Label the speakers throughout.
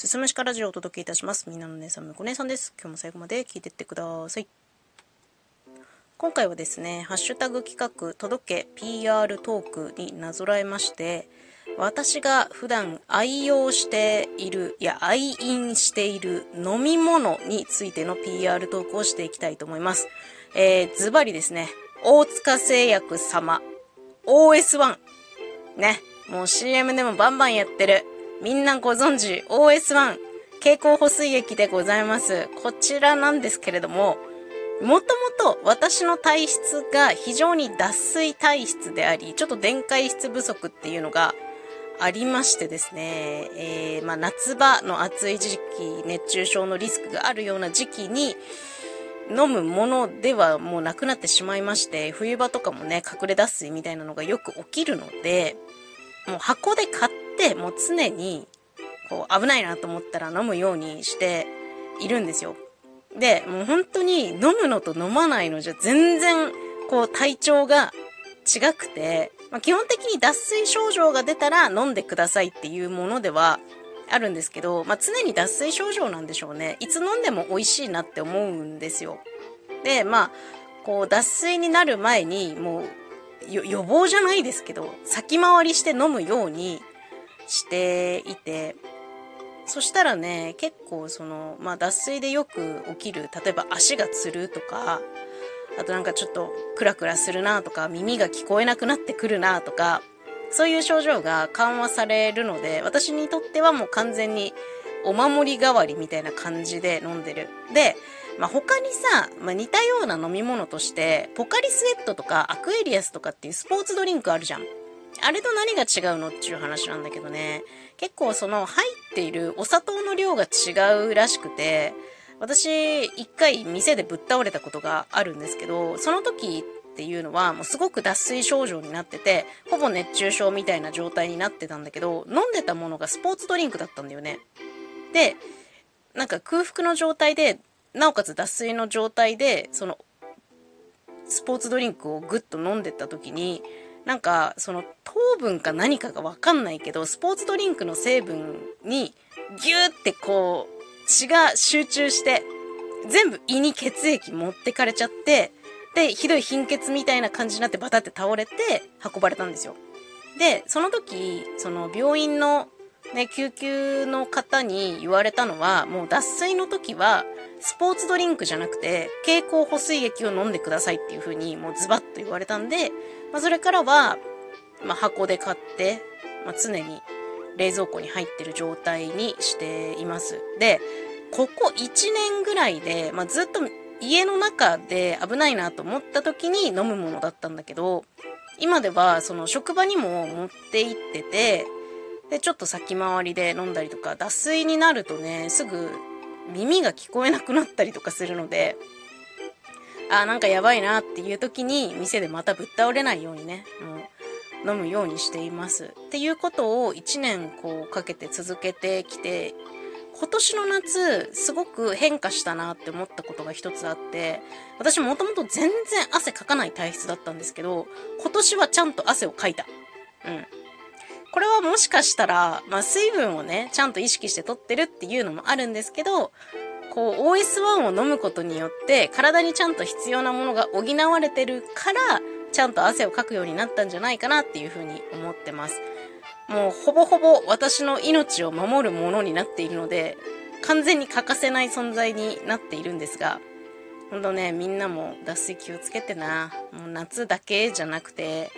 Speaker 1: すすむしかラジオをお届けいたします。みんなの姉さん、むこ姉さんです。今日も最後まで聞いてってください。今回はですね、ハッシュタグ企画、届け PR トークになぞらえまして、私が普段愛用している、いや、愛飲している飲み物についての PR トークをしていきたいと思います。えー、ズバリですね、大塚製薬様、OS1。ね、もう CM でもバンバンやってる。みんなご存知、OS1。蛍光補水液でございます。こちらなんですけれども、もともと私の体質が非常に脱水体質であり、ちょっと電解質不足っていうのがありましてですね、えー、まあ夏場の暑い時期、熱中症のリスクがあるような時期に飲むものではもうなくなってしまいまして、冬場とかもね、隠れ脱水みたいなのがよく起きるので、もう箱で買って、もう常にこう危ないなと思ったら飲むようにしているんですよ。で、もう本当に飲むのと飲まないのじゃ全然こう体調が違くて、まあ、基本的に脱水症状が出たら飲んでくださいっていうものではあるんですけど、まあ、常に脱水症状なんでしょうね。いつ飲んでも美味しいなって思うんですよ。で、まあ、こう脱水になる前にもう予防じゃないですけど、先回りして飲むようにしていて、そしたらね、結構その、まあ脱水でよく起きる、例えば足がつるとか、あとなんかちょっとクラクラするなとか、耳が聞こえなくなってくるなとか、そういう症状が緩和されるので、私にとってはもう完全にお守り代わりみたいな感じで飲んでる。で、まあ、他にさ、まあ、似たような飲み物として、ポカリスエットとかアクエリアスとかっていうスポーツドリンクあるじゃん。あれと何が違うのっていう話なんだけどね。結構その入っているお砂糖の量が違うらしくて、私一回店でぶっ倒れたことがあるんですけど、その時っていうのはもうすごく脱水症状になってて、ほぼ熱中症みたいな状態になってたんだけど、飲んでたものがスポーツドリンクだったんだよね。で、なんか空腹の状態で、なおかつ脱水の状態で、その、スポーツドリンクをぐっと飲んでった時に、なんか、その糖分か何かが分かんないけど、スポーツドリンクの成分にギューってこう、血が集中して、全部胃に血液持ってかれちゃって、で、ひどい貧血みたいな感じになってバタって倒れて運ばれたんですよ。で、その時、その病院のね、救急の方に言われたのは、もう脱水の時は、スポーツドリンクじゃなくて、蛍光補水液を飲んでくださいっていう風に、もうズバッと言われたんで、まあ、それからは、まあ、箱で買って、まあ、常に冷蔵庫に入ってる状態にしています。で、ここ1年ぐらいで、まあ、ずっと家の中で危ないなと思った時に飲むものだったんだけど、今ではその職場にも持って行ってて、で、ちょっと先回りで飲んだりとか、脱水になるとね、すぐ耳が聞こえなくなったりとかするので、あ、なんかやばいなっていう時に、店でまたぶっ倒れないようにね、もう飲むようにしています。っていうことを1年こうかけて続けてきて、今年の夏、すごく変化したなって思ったことが一つあって、私もともと全然汗かかない体質だったんですけど、今年はちゃんと汗をかいた。うん。これはもしかしたら、まあ、水分をね、ちゃんと意識して取ってるっていうのもあるんですけど、こう、OS1 を飲むことによって、体にちゃんと必要なものが補われてるから、ちゃんと汗をかくようになったんじゃないかなっていうふうに思ってます。もう、ほぼほぼ私の命を守るものになっているので、完全に欠かせない存在になっているんですが、ほんとね、みんなも脱水気をつけてな。もう夏だけじゃなくて、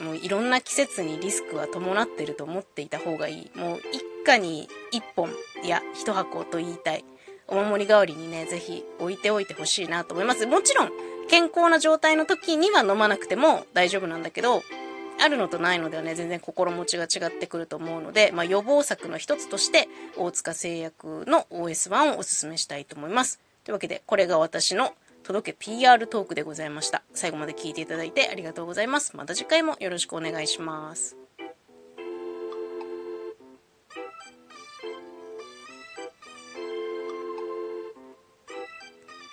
Speaker 1: もういろんな季節にリスクは伴ってると思っていた方がいい。もう一家に一本、いや、一箱と言いたい。お守り代わりにね、ぜひ置いておいてほしいなと思います。もちろん、健康な状態の時には飲まなくても大丈夫なんだけど、あるのとないのではね、全然心持ちが違ってくると思うので、まあ、予防策の一つとして、大塚製薬の OS1 をお勧めしたいと思います。というわけで、これが私の届け PR トークでございました。最後まで聞いていただいてありがとうございます。また次回もよろしくお願いします。